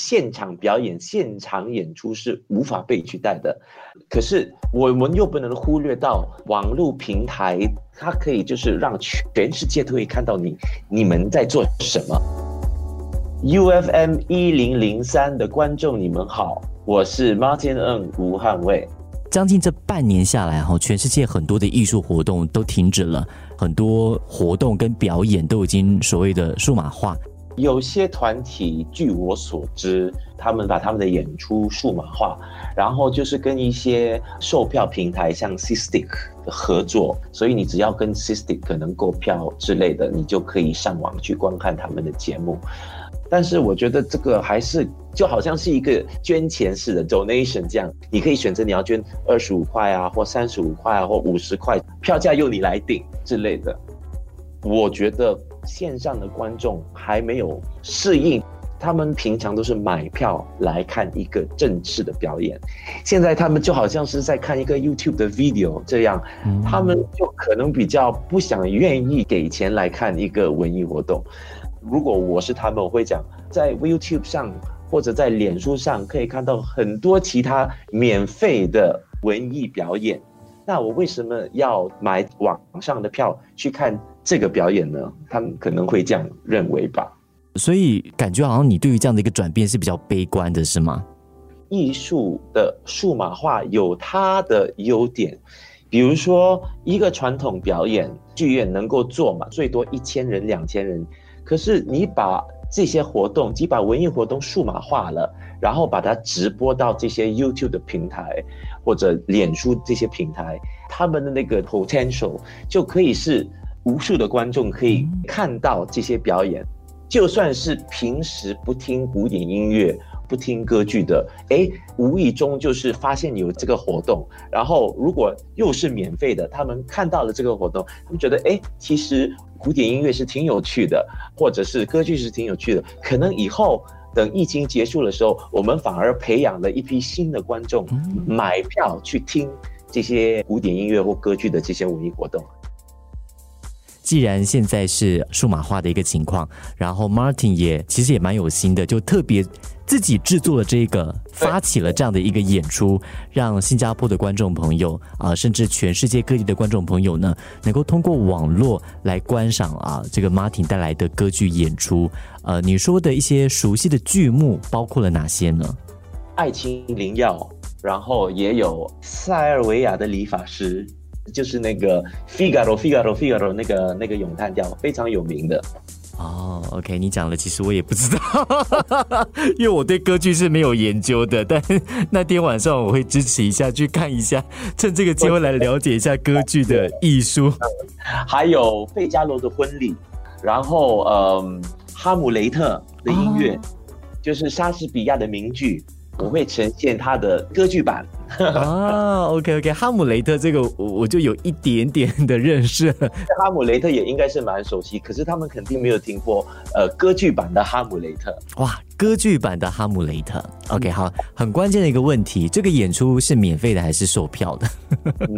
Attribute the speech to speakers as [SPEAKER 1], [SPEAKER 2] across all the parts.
[SPEAKER 1] 现场表演、现场演出是无法被取代的。可是我们又不能忽略到网络平台，它可以就是让全世界都可以看到你你们在做什么。U F M 一零零三的观众，你们好，我是 Martin N 吴汉卫。
[SPEAKER 2] 将近这半年下来，哈，全世界很多的艺术活动都停止了，很多活动跟表演都已经所谓的数码化。
[SPEAKER 1] 有些团体，据我所知，他们把他们的演出数码化，然后就是跟一些售票平台，像 Sistik 合作，所以你只要跟 Sistic 可能购票之类的，你就可以上网去观看他们的节目。但是我觉得这个还是就好像是一个捐钱式的 donation 这样，你可以选择你要捐二十五块啊，或三十五块啊，或五十块，票价由你来定之类的。我觉得。线上的观众还没有适应，他们平常都是买票来看一个正式的表演，现在他们就好像是在看一个 YouTube 的 video 这样，他们就可能比较不想愿意给钱来看一个文艺活动。如果我是他们，我会讲在 YouTube 上或者在脸书上可以看到很多其他免费的文艺表演，那我为什么要买网上的票去看？这个表演呢，他们可能会这样认为吧。
[SPEAKER 2] 所以感觉好像你对于这样的一个转变是比较悲观的，是吗？
[SPEAKER 1] 艺术的数码化有它的优点，比如说一个传统表演剧院能够做嘛，最多一千人、两千人。可是你把这些活动，你把文艺活动数码化了，然后把它直播到这些 YouTube 的平台或者脸书这些平台，他们的那个 potential 就可以是。无数的观众可以看到这些表演，就算是平时不听古典音乐、不听歌剧的，哎，无意中就是发现有这个活动，然后如果又是免费的，他们看到了这个活动，他们觉得，哎，其实古典音乐是挺有趣的，或者是歌剧是挺有趣的，可能以后等疫情结束的时候，我们反而培养了一批新的观众，买票去听这些古典音乐或歌剧的这些文艺活动。
[SPEAKER 2] 既然现在是数码化的一个情况，然后 Martin 也其实也蛮有心的，就特别自己制作了这个，发起了这样的一个演出，让新加坡的观众朋友啊，甚至全世界各地的观众朋友呢，能够通过网络来观赏啊这个 Martin 带来的歌剧演出。呃，你说的一些熟悉的剧目包括了哪些呢？
[SPEAKER 1] 爱情灵药，然后也有塞尔维亚的理发师。就是那个 Figaro Figaro Figaro 那个那个咏叹调非常有名的
[SPEAKER 2] 哦。OK，你讲了，其实我也不知道，因为我对歌剧是没有研究的。但那天晚上我会支持一下，去看一下，趁这个机会来了解一下歌剧的艺术。
[SPEAKER 1] 还有费加罗的婚礼，然后嗯，哈姆雷特的音乐，就是莎士比亚的名剧。我会呈现他的歌剧版
[SPEAKER 2] 啊，OK OK，哈姆雷特这个我我就有一点点的认识，
[SPEAKER 1] 哈姆雷特也应该是蛮熟悉，可是他们肯定没有听过呃歌剧版的哈姆雷特。
[SPEAKER 2] 哇，歌剧版的哈姆雷特，OK，好，很关键的一个问题，这个演出是免费的还是售票的？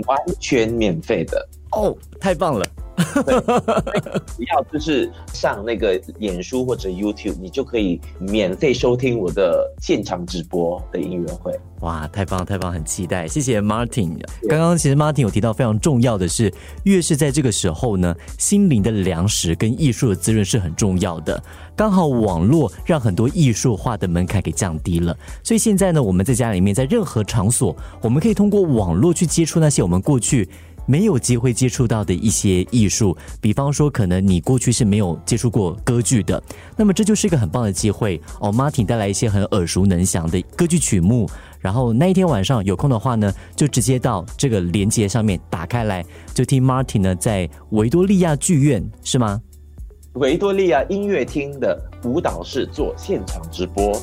[SPEAKER 1] 完全免费的
[SPEAKER 2] 哦，太棒了。
[SPEAKER 1] 只要就是上那个演书或者 YouTube，你就可以免费收听我的现场直播的音乐会。
[SPEAKER 2] 哇，太棒太棒，很期待。谢谢 Martin。刚刚其实 Martin 有提到非常重要的是，越是在这个时候呢，心灵的粮食跟艺术的滋润是很重要的。刚好网络让很多艺术化的门槛给降低了，所以现在呢，我们在家里面，在任何场所，我们可以通过网络去接触那些我们过去。没有机会接触到的一些艺术，比方说，可能你过去是没有接触过歌剧的，那么这就是一个很棒的机会哦。Martin 带来一些很耳熟能详的歌剧曲目，然后那一天晚上有空的话呢，就直接到这个连接上面打开来，就听 Martin 呢在维多利亚剧院是吗？
[SPEAKER 1] 维多利亚音乐厅的舞蹈室做现场直播。